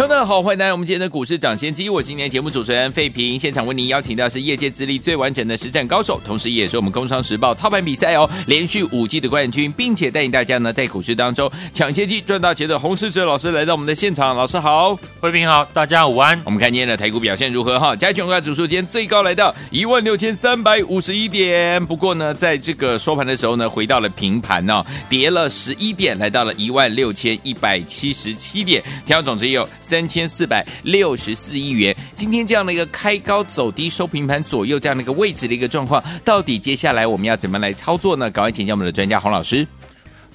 听众好，欢迎来到我们今天的股市涨先机。我今天节目主持人费平，现场为您邀请到是业界资历最完整的实战高手，同时也是我们工商时报操盘比赛哦连续五季的冠军，并且带领大家呢在股市当中抢先机赚大钱的洪士哲老师来到我们的现场。老师好，费平好，大家午安。我们看今天的台股表现如何哈？加权股价指数今天最高来到一万六千三百五十一点，不过呢，在这个收盘的时候呢，回到了平盘哦，跌了十一点，来到了一万六千一百七十七点，成交总值有。三千四百六十四亿元，今天这样的一个开高走低收平盘左右这样的一个位置的一个状况，到底接下来我们要怎么来操作呢？赶快请教我们的专家洪老师。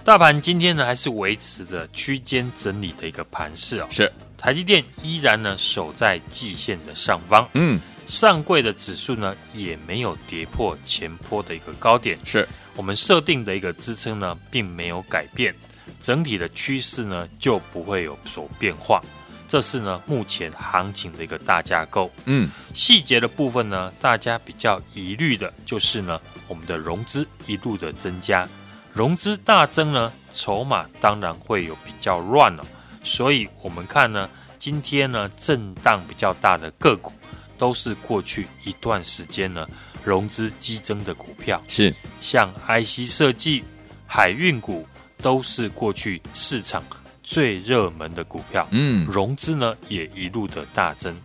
大盘今天呢还是维持着区间整理的一个盘势哦，是。台积电依然呢守在季线的上方，嗯，上柜的指数呢也没有跌破前坡的一个高点，是。我们设定的一个支撑呢并没有改变，整体的趋势呢就不会有所变化。这是呢，目前行情的一个大架构。嗯，细节的部分呢，大家比较疑虑的就是呢，我们的融资一路的增加，融资大增呢，筹码当然会有比较乱了。所以我们看呢，今天呢，震荡比较大的个股，都是过去一段时间呢，融资激增的股票，是像 IC 设计、海运股，都是过去市场。最热门的股票，嗯，融资呢也一路的大增，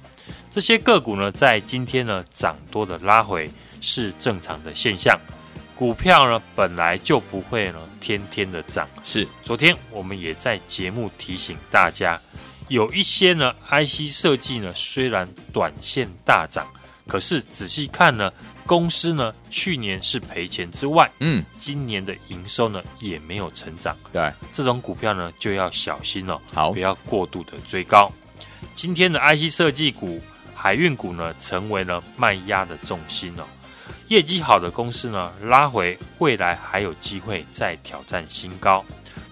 这些个股呢在今天呢涨多的拉回是正常的现象。股票呢本来就不会呢天天的涨，是。昨天我们也在节目提醒大家，有一些呢 IC 设计呢虽然短线大涨，可是仔细看呢。公司呢，去年是赔钱之外，嗯，今年的营收呢也没有成长，对，这种股票呢就要小心了，好，不要过度的追高。今天的 IC 设计股、海运股呢，成为了卖压的重心哦。业绩好的公司呢，拉回未来还有机会再挑战新高，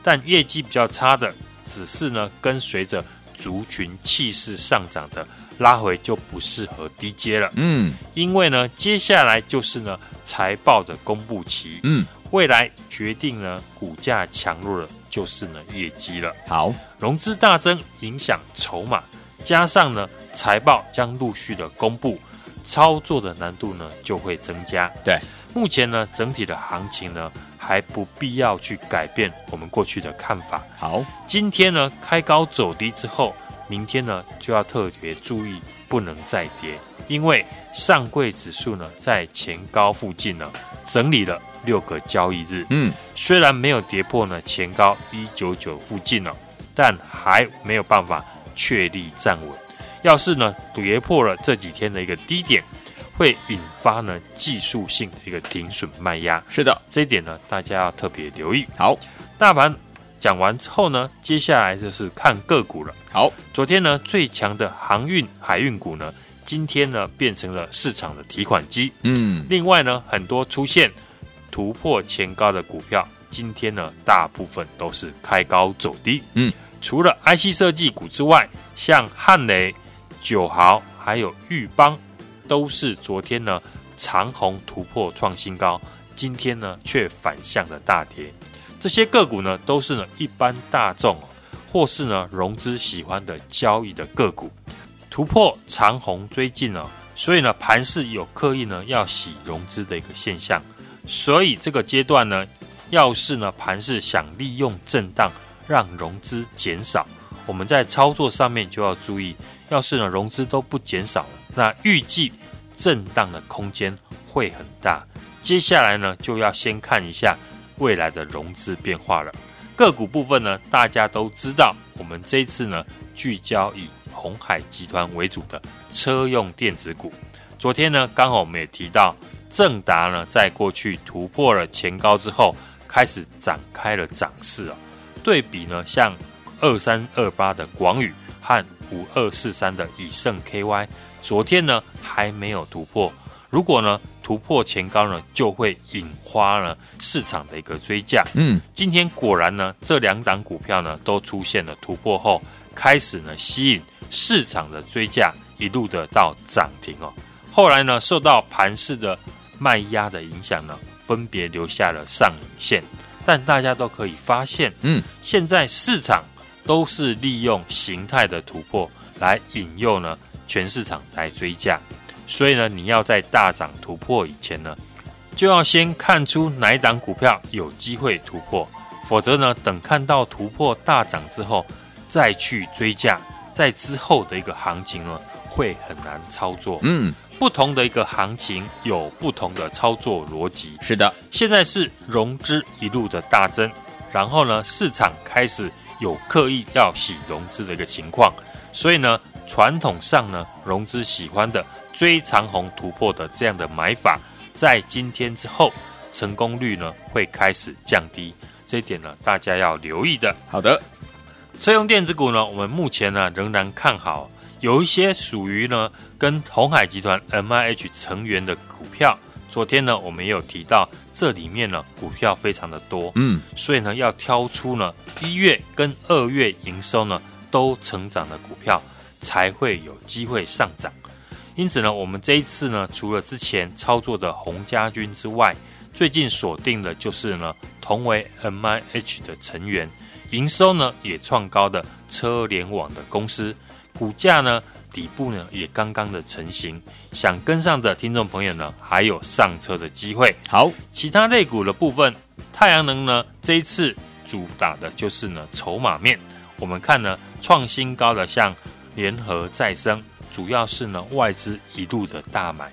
但业绩比较差的，只是呢跟随着族群气势上涨的。拉回就不适合低接了，嗯，因为呢，接下来就是呢财报的公布期，嗯，未来决定呢股价强弱的就是呢业绩了。好，融资大增影响筹码，加上呢财报将陆续的公布，操作的难度呢就会增加。对，目前呢整体的行情呢还不必要去改变我们过去的看法。好，今天呢开高走低之后。明天呢，就要特别注意，不能再跌，因为上柜指数呢在前高附近呢整理了六个交易日，嗯，虽然没有跌破呢前高一九九附近了，但还没有办法确立站稳。要是呢跌破了这几天的一个低点，会引发呢技术性的一个停损卖压。是的，这一点呢大家要特别留意。好，大盘。讲完之后呢，接下来就是看个股了。好，昨天呢最强的航运海运股呢，今天呢变成了市场的提款机。嗯，另外呢很多出现突破前高的股票，今天呢大部分都是开高走低。嗯，除了 IC 设计股之外，像汉雷、九豪还有裕邦，都是昨天呢长虹突破创新高，今天呢却反向的大跌。这些个股呢，都是呢一般大众，或是呢融资喜欢的交易的个股，突破长虹追进了，所以呢盘势有刻意呢要洗融资的一个现象，所以这个阶段呢，要是呢盘势想利用震荡让融资减少，我们在操作上面就要注意，要是呢融资都不减少，那预计震荡的空间会很大，接下来呢就要先看一下。未来的融资变化了，个股部分呢，大家都知道，我们这一次呢聚焦以鸿海集团为主的车用电子股。昨天呢，刚好我们也提到，正达呢在过去突破了前高之后，开始展开了涨势啊。对比呢，像二三二八的广宇和五二四三的以盛 KY，昨天呢还没有突破。如果呢突破前高呢，就会引发呢市场的一个追价。嗯，今天果然呢，这两档股票呢都出现了突破后，开始呢吸引市场的追价，一路的到涨停哦。后来呢，受到盘势的卖压的影响呢，分别留下了上影线。但大家都可以发现，嗯，现在市场都是利用形态的突破来引诱呢全市场来追价，所以呢，你要在大涨突破以前呢，就要先看出哪一档股票有机会突破，否则呢，等看到突破大涨之后再去追价，在之后的一个行情呢，会很难操作。嗯。不同的一个行情有不同的操作逻辑。是的，现在是融资一路的大增，然后呢，市场开始有刻意要洗融资的一个情况，所以呢，传统上呢，融资喜欢的追长虹突破的这样的买法，在今天之后，成功率呢会开始降低，这一点呢，大家要留意的。好的，车用电子股呢，我们目前呢仍然看好。有一些属于呢跟鸿海集团 MIH 成员的股票，昨天呢我们也有提到，这里面呢股票非常的多，嗯，所以呢要挑出呢一月跟二月营收呢都成长的股票，才会有机会上涨。因此呢，我们这一次呢，除了之前操作的红家军之外，最近锁定的就是呢同为 MIH 的成员，营收呢也创高的车联网的公司。股价呢，底部呢也刚刚的成型，想跟上的听众朋友呢，还有上车的机会。好，其他类股的部分，太阳能呢这一次主打的就是呢筹码面。我们看呢创新高的像联合再生，主要是呢外资一路的大买，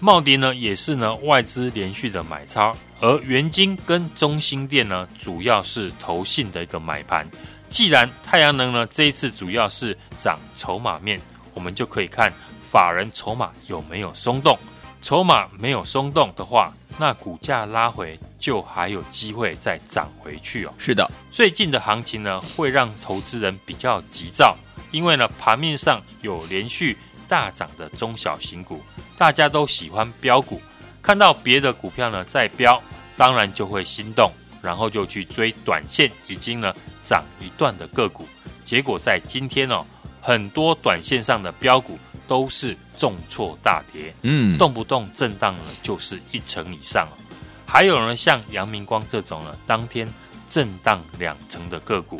茂迪呢也是呢外资连续的买超，而元晶跟中兴电呢主要是投信的一个买盘。既然太阳能呢这一次主要是涨筹码面，我们就可以看法人筹码有没有松动。筹码没有松动的话，那股价拉回就还有机会再涨回去哦。是的，最近的行情呢会让投资人比较急躁，因为呢盘面上有连续大涨的中小型股，大家都喜欢标股，看到别的股票呢在标，当然就会心动。然后就去追短线已经呢涨一段的个股，结果在今天哦，很多短线上的标股都是重挫大跌，嗯，动不动震荡呢就是一成以上，还有呢像阳明光这种呢，当天震荡两成的个股，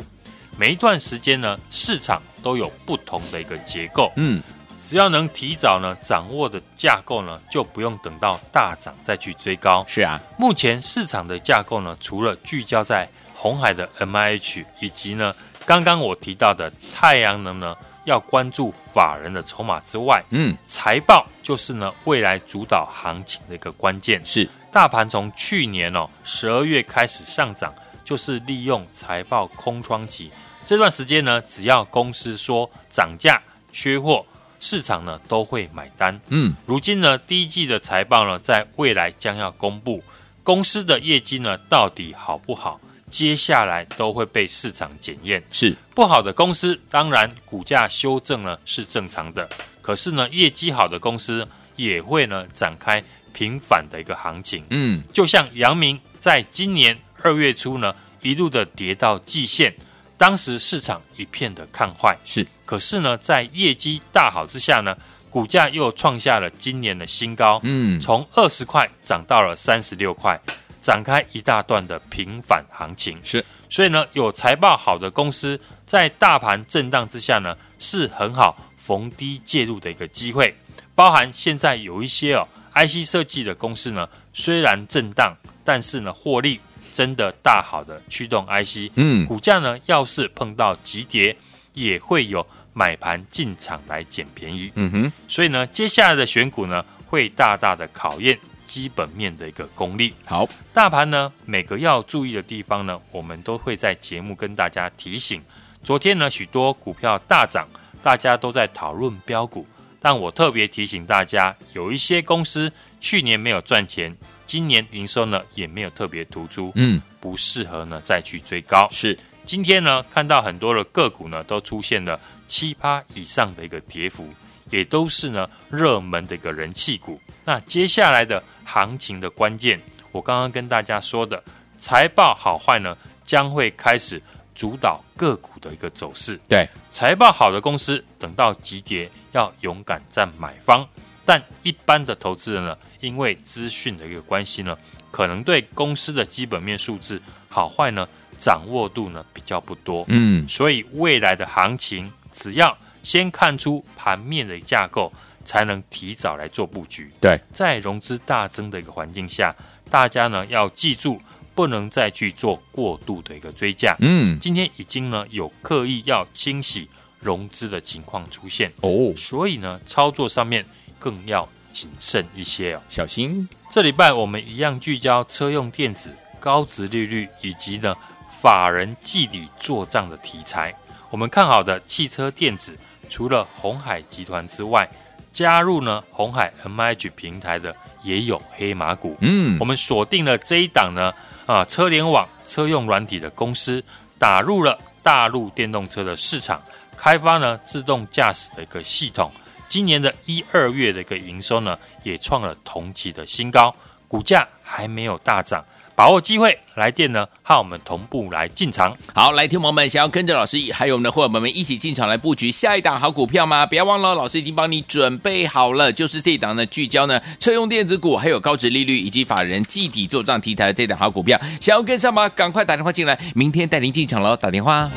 每一段时间呢市场都有不同的一个结构，嗯。只要能提早呢掌握的架构呢，就不用等到大涨再去追高。是啊，目前市场的架构呢，除了聚焦在红海的 MIH 以及呢刚刚我提到的太阳能呢，要关注法人的筹码之外，嗯，财报就是呢未来主导行情的一个关键。是大盘从去年哦十二月开始上涨，就是利用财报空窗期这段时间呢，只要公司说涨价缺货。市场呢都会买单，嗯，如今呢第一季的财报呢在未来将要公布，公司的业绩呢到底好不好，接下来都会被市场检验。是不好的公司，当然股价修正呢是正常的，可是呢业绩好的公司也会呢展开平反的一个行情。嗯，就像阳明在今年二月初呢一路的跌到季线。当时市场一片的看坏，是。可是呢，在业绩大好之下呢，股价又创下了今年的新高，嗯，从二十块涨到了三十六块，展开一大段的平反行情。是。所以呢，有财报好的公司在大盘震荡之下呢，是很好逢低介入的一个机会。包含现在有一些哦，IC 设计的公司呢，虽然震荡，但是呢，获利。真的大好的驱动 IC，嗯，股价呢，要是碰到急跌，也会有买盘进场来捡便宜，嗯哼，所以呢，接下来的选股呢，会大大的考验基本面的一个功力。好，大盘呢，每个要注意的地方呢，我们都会在节目跟大家提醒。昨天呢，许多股票大涨，大家都在讨论标股，但我特别提醒大家，有一些公司去年没有赚钱。今年营收呢也没有特别突出，嗯，不适合呢再去追高。是，今天呢看到很多的个股呢都出现了七趴以上的一个跌幅，也都是呢热门的一个人气股。那接下来的行情的关键，我刚刚跟大家说的财报好坏呢，将会开始主导个股的一个走势。对，财报好的公司，等到急跌要勇敢站买方。但一般的投资人呢，因为资讯的一个关系呢，可能对公司的基本面数字好坏呢，掌握度呢比较不多。嗯，所以未来的行情，只要先看出盘面的架构，才能提早来做布局。对，在融资大增的一个环境下，大家呢要记住，不能再去做过度的一个追价。嗯，今天已经呢有刻意要清洗融资的情况出现哦，所以呢操作上面。更要谨慎一些哦，小心。这礼拜我们一样聚焦车用电子、高值利率以及呢法人季底做账的题材。我们看好的汽车电子，除了红海集团之外，加入呢红海 MIH 平台的也有黑马股。嗯，我们锁定了这一档呢啊车联网车用软体的公司，打入了大陆电动车的市场，开发呢自动驾驶的一个系统。今年的一二月的一个营收呢，也创了同期的新高，股价还没有大涨，把握机会来电呢，和我们同步来进场。好，来听友们想要跟着老师，还有我们的伙伴们一起进场来布局下一档好股票吗？不要忘了，老师已经帮你准备好了，就是这档呢聚焦呢车用电子股，还有高值利率以及法人计底做账题材的这档好股票，想要跟上吗？赶快打电话进来，明天带您进场喽，打电话。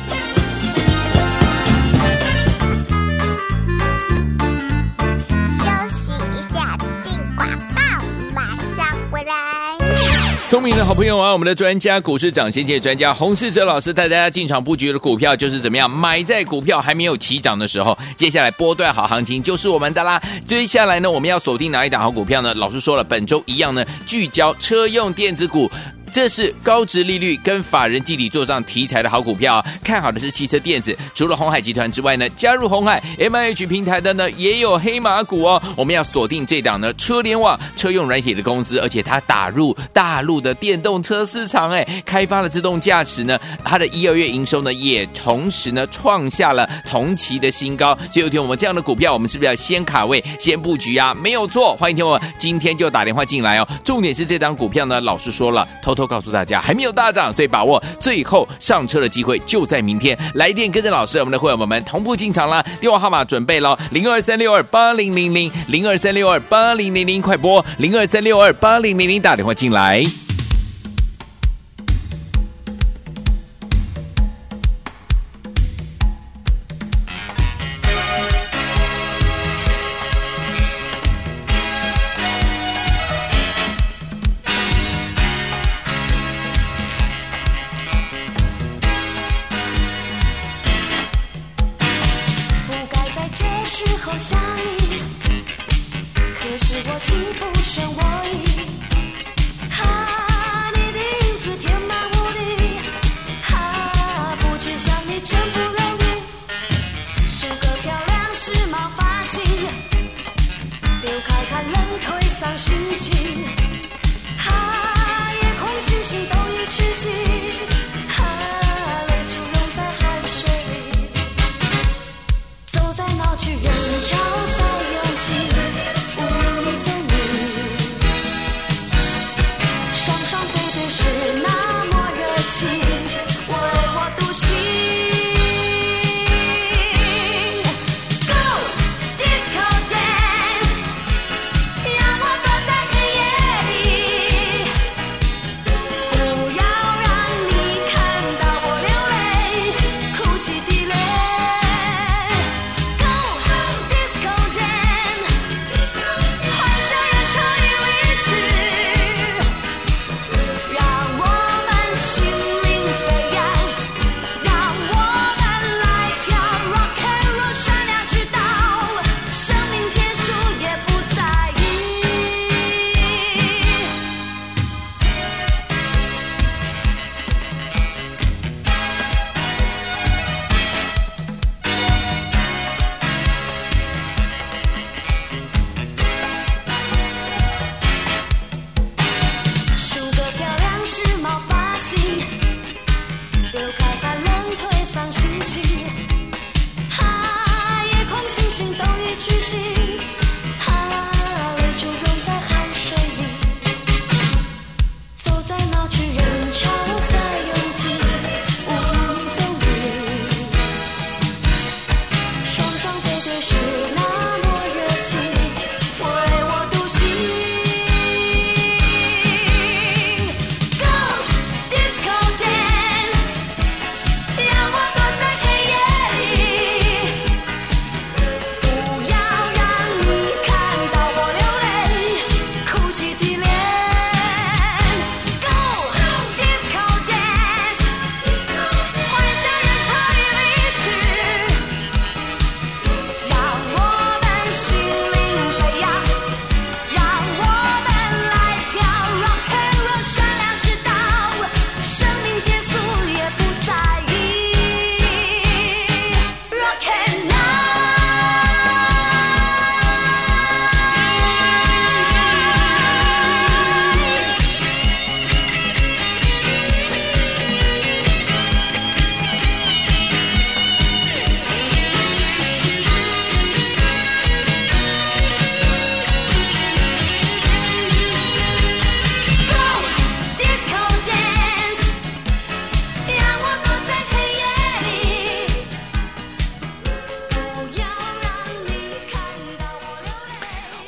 聪明的好朋友啊，我们的专家股市涨先界专家洪世哲老师带大家进场布局的股票就是怎么样？买在股票还没有起涨的时候，接下来波段好行情就是我们的啦。接下来呢，我们要锁定哪一档好股票呢？老师说了，本周一样呢，聚焦车用电子股。这是高值利率跟法人季底做账题材的好股票，看好的是汽车电子。除了鸿海集团之外呢，加入鸿海 MIH 平台的呢也有黑马股哦。我们要锁定这档呢车联网车用软体的公司，而且它打入大陆的电动车市场，哎，开发了自动驾驶呢，它的一二月营收呢也同时呢创下了同期的新高。所以有听我们这样的股票，我们是不是要先卡位、先布局啊？没有错，欢迎听我今天就打电话进来哦。重点是这档股票呢，老师说了，偷。偷告诉大家还没有大涨，所以把握最后上车的机会就在明天。来电跟着老师，我们的会员们同步进场了。电话号码准备了：零二三六二八零零零，零二三六二八零零零，快播零二三六二八零零零打电话进来。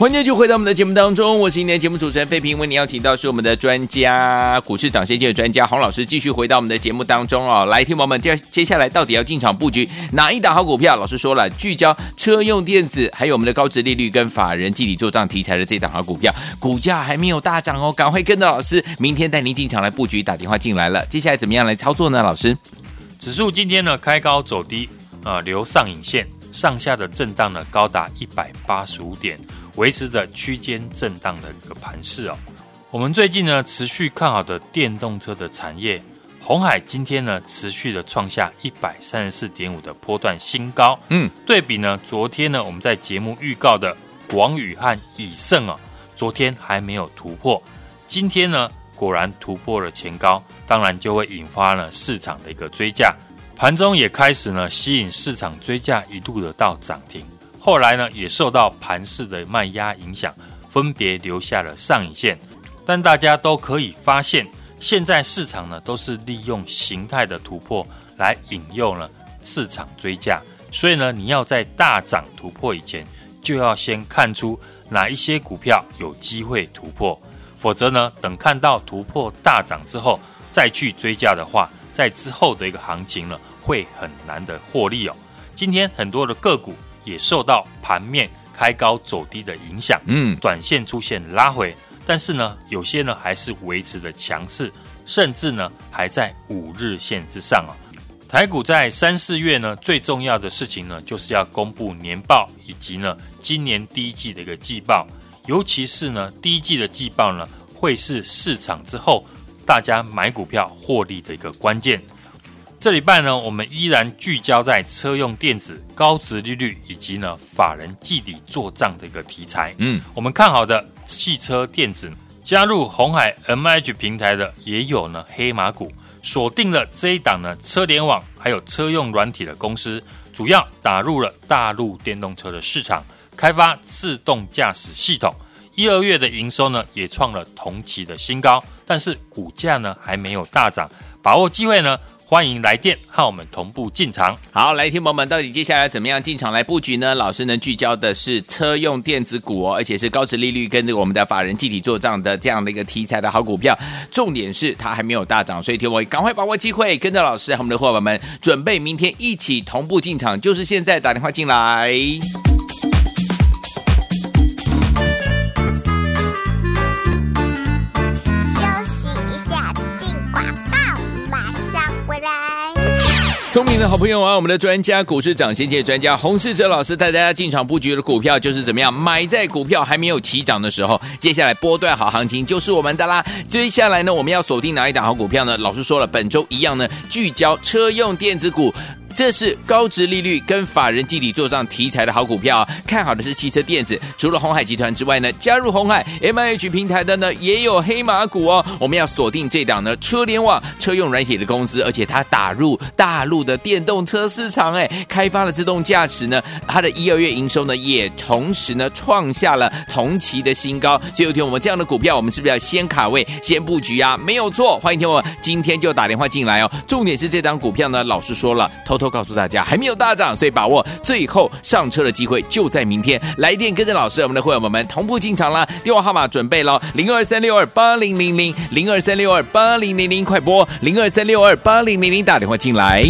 欢迎就回到我们的节目当中，我是今天的节目主持人费平，为你邀请到是我们的专家，股市涨先机的专家洪老师，继续回到我们的节目当中哦。来，听友们，接接下来到底要进场布局哪一档好股票？老师说了，聚焦车用电子，还有我们的高值利率跟法人集体做账题材的这档好股票，股价还没有大涨哦，赶快跟着老师，明天带您进场来布局。打电话进来了，接下来怎么样来操作呢？老师，指数今天呢开高走低，啊、呃，留上影线，上下的震荡呢高达一百八十五点。维持着区间震荡的一个盘势哦。我们最近呢持续看好的电动车的产业，红海今天呢持续的创下一百三十四点五的波段新高。嗯，对比呢昨天呢我们在节目预告的广宇和以盛啊，昨天还没有突破，今天呢果然突破了前高，当然就会引发了市场的一个追价，盘中也开始呢吸引市场追价，一度的到涨停。后来呢，也受到盘势的卖压影响，分别留下了上影线。但大家都可以发现，现在市场呢都是利用形态的突破来引诱呢市场追价。所以呢，你要在大涨突破以前，就要先看出哪一些股票有机会突破。否则呢，等看到突破大涨之后再去追价的话，在之后的一个行情呢，会很难的获利哦。今天很多的个股。也受到盘面开高走低的影响，嗯，短线出现拉回，但是呢，有些呢还是维持的强势，甚至呢还在五日线之上啊。台股在三四月呢，最重要的事情呢，就是要公布年报以及呢今年第一季的一个季报，尤其是呢第一季的季报呢，会是市场之后大家买股票获利的一个关键。这礼拜呢，我们依然聚焦在车用电子、高值利率以及呢法人季底做账的一个题材。嗯，我们看好的汽车电子，加入红海 MH 平台的也有呢黑马股，锁定了这一档呢车联网还有车用软体的公司，主要打入了大陆电动车的市场，开发自动驾驶系统。一二月的营收呢也创了同期的新高，但是股价呢还没有大涨，把握机会呢。欢迎来电和我们同步进场。好，来听友们，到底接下来怎么样进场来布局呢？老师呢聚焦的是车用电子股哦，而且是高值利率跟着我们的法人集体做账的这样的一个题材的好股票。重点是它还没有大涨，所以听我赶快把握机会，跟着老师和我们的伙伴们准备明天一起同步进场，就是现在打电话进来。聪明的好朋友啊，我们的专家股市涨先界专家洪世哲老师带大家进场布局的股票就是怎么样？买在股票还没有起涨的时候，接下来波段好行情就是我们的啦。接下来呢，我们要锁定哪一档好股票呢？老师说了，本周一样呢，聚焦车用电子股。这是高值利率跟法人集体做账题材的好股票，看好的是汽车电子。除了鸿海集团之外呢，加入鸿海 MIH 平台的呢也有黑马股哦。我们要锁定这档呢车联网车用软体的公司，而且它打入大陆的电动车市场，哎，开发了自动驾驶呢，它的一二月营收呢也同时呢创下了同期的新高。所以有听我们这样的股票，我们是不是要先卡位、先布局啊？没有错，欢迎听我今天就打电话进来哦。重点是这档股票呢，老师说了，投偷。都告诉大家还没有大涨，所以把握最后上车的机会就在明天。来电跟着老师，我们的会员们们同步进场了。电话号码准备了：零二三六二八零零零，零二三六二八零零零，快播零二三六二八零零零打电话进来。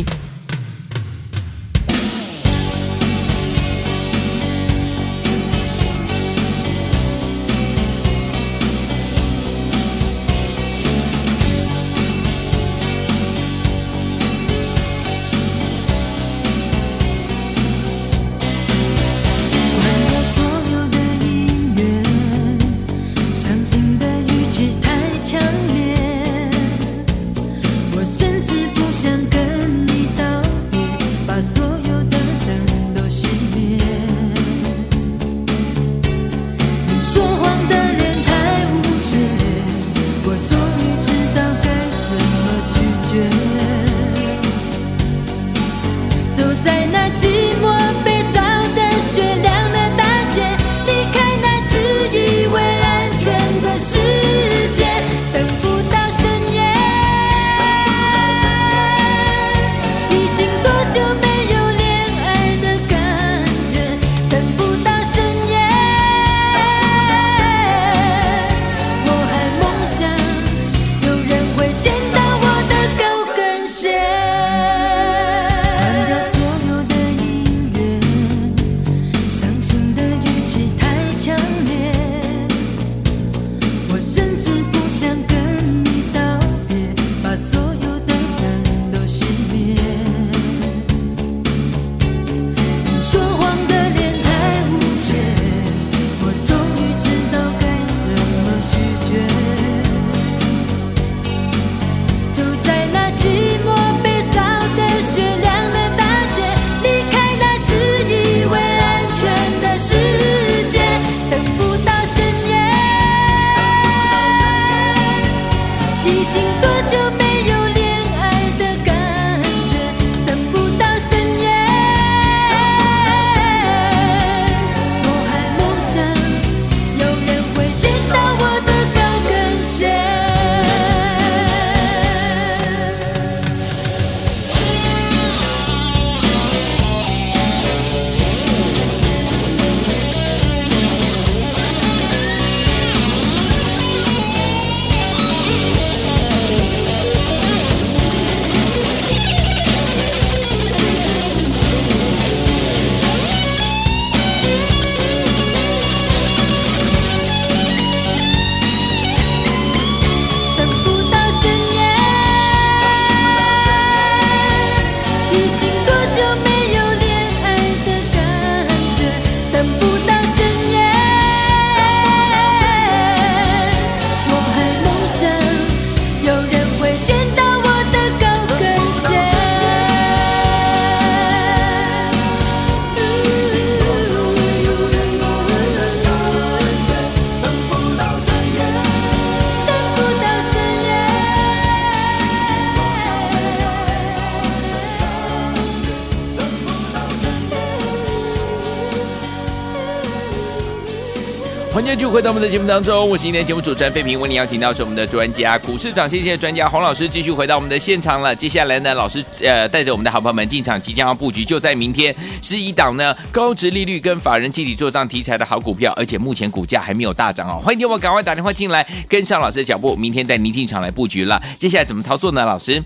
欢迎继续回到我们的节目当中，我是今天节目主持人费平，为您邀请到是我们的专家股市长，谢谢专家洪老师，继续回到我们的现场了。接下来呢，老师呃带着我们的好朋友们进场，即将要布局，就在明天是一档呢高值利率跟法人集体做账题材的好股票，而且目前股价还没有大涨哦。欢迎我赶快打电话进来，跟上老师的脚步，明天带您进场来布局了。接下来怎么操作呢？老师，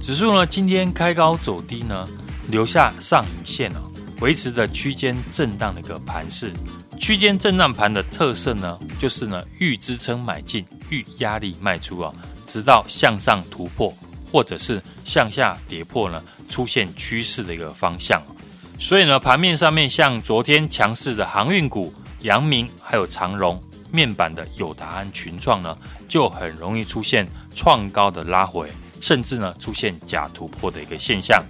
指数呢今天开高走低呢，留下上影线哦，维持着区间震荡的一个盘势。区间震荡盘的特色呢，就是呢遇支撑买进，遇压力卖出啊，直到向上突破或者是向下跌破呢，出现趋势的一个方向。所以呢，盘面上面像昨天强势的航运股、阳明还有长荣，面板的友达和群创呢，就很容易出现创高的拉回，甚至呢出现假突破的一个现象。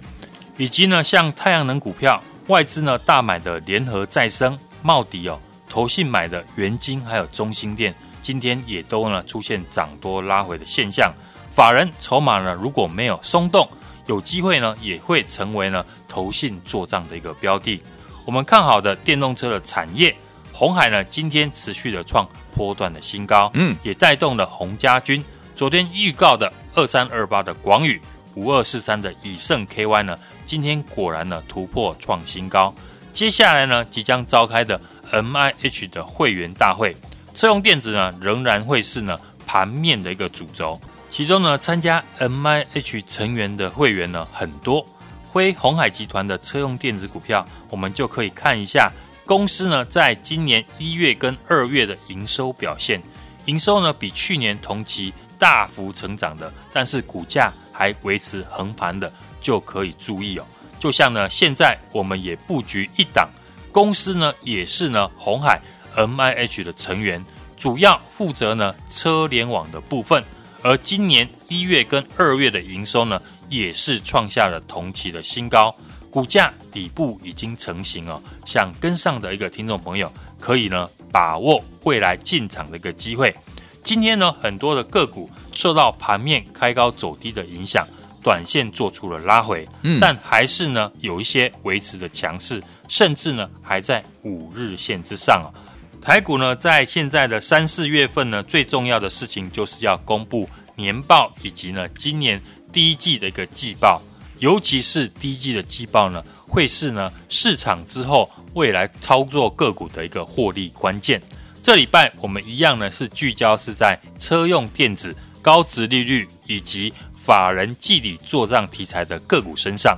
以及呢，像太阳能股票，外资呢大买的联合再生。茂迪哦，投信买的元金还有中兴电，今天也都呢出现涨多拉回的现象。法人筹码呢如果没有松动，有机会呢也会成为呢投信做账的一个标的。我们看好的电动车的产业，红海呢今天持续的创波段的新高，嗯，也带动了洪家军昨天预告的二三二八的广宇，五二四三的以盛 KY 呢，今天果然呢突破创新高。接下来呢，即将召开的 MIH 的会员大会，车用电子呢仍然会是呢盘面的一个主轴。其中呢，参加 MIH 成员的会员呢很多，非鸿海集团的车用电子股票，我们就可以看一下公司呢在今年一月跟二月的营收表现。营收呢比去年同期大幅成长的，但是股价还维持横盘的，就可以注意哦。就像呢，现在我们也布局一档公司呢，也是呢鸿海 MIH 的成员，主要负责呢车联网的部分。而今年一月跟二月的营收呢，也是创下了同期的新高，股价底部已经成型哦。想跟上的一个听众朋友，可以呢把握未来进场的一个机会。今天呢，很多的个股受到盘面开高走低的影响。短线做出了拉回，嗯，但还是呢有一些维持的强势，甚至呢还在五日线之上啊。台股呢在现在的三四月份呢，最重要的事情就是要公布年报以及呢今年第一季的一个季报，尤其是第一季的季报呢，会是呢市场之后未来操作个股的一个获利关键。这礼拜我们一样呢是聚焦是在车用电子、高值利率以及。法人季底做账题材的个股身上，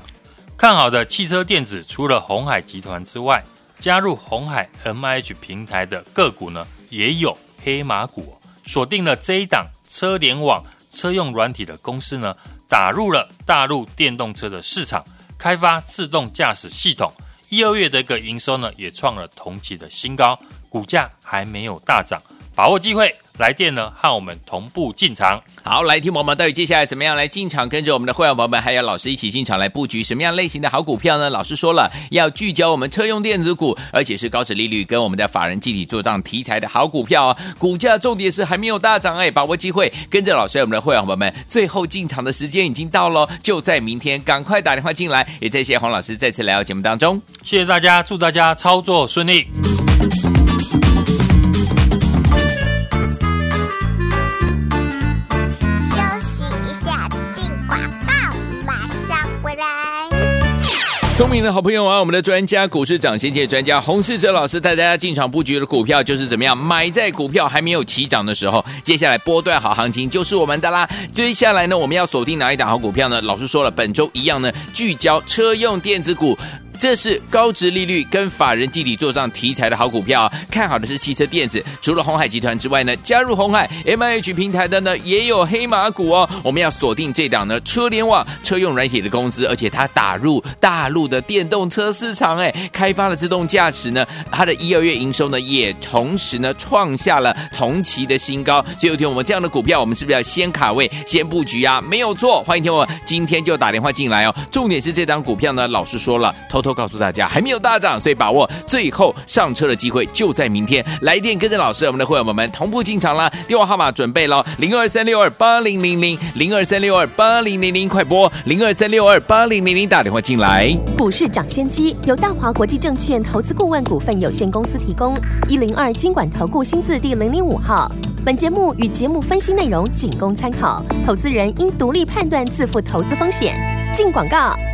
看好的汽车电子，除了鸿海集团之外，加入鸿海 M H 平台的个股呢，也有黑马股。锁定了这一档车联网、车用软体的公司呢，打入了大陆电动车的市场，开发自动驾驶系统。一二月的一个营收呢，也创了同期的新高，股价还没有大涨，把握机会，来电呢和我们同步进场。好，来听我们到底接下来怎么样来进场，跟着我们的会员朋友们还有老师一起进场来布局什么样类型的好股票呢？老师说了，要聚焦我们车用电子股，而且是高值利率跟我们的法人集体做账题材的好股票啊。股价重点是还没有大涨哎，把握机会，跟着老师我们的会员朋友们，最后进场的时间已经到了，就在明天，赶快打电话进来。也谢谢黄老师再次来到节目当中，谢谢大家，祝大家操作顺利。聪明的好朋友啊，我们的专家股市涨先见专家洪世哲老师带大家进场布局的股票就是怎么样？买在股票还没有起涨的时候，接下来波段好行情就是我们的啦。接下来呢，我们要锁定哪一档好股票呢？老师说了，本周一样呢，聚焦车用电子股。这是高值利率跟法人集体做账题材的好股票，看好的是汽车电子。除了鸿海集团之外呢，加入鸿海 MIH 平台的呢也有黑马股哦。我们要锁定这档呢车联网车用软体的公司，而且它打入大陆的电动车市场，哎，开发了自动驾驶呢，它的一二月营收呢也同时呢创下了同期的新高。所以有听我们这样的股票，我们是不是要先卡位、先布局啊？没有错，欢迎听我今天就打电话进来哦。重点是这档股票呢，老师说了，偷偷。都告诉大家还没有大涨，所以把握最后上车的机会就在明天。来电跟着老师，我们的会员们们同步进场了。电话号码准备喽，零二三六二八零零零，零二三六二八零零零，快拨零二三六二八零零零打电话进来。股市涨先机由大华国际证券投资顾问股份有限公司提供，一零二经管投顾新字第零零五号。本节目与节目分析内容仅供参考，投资人应独立判断，自负投资风险。进广告。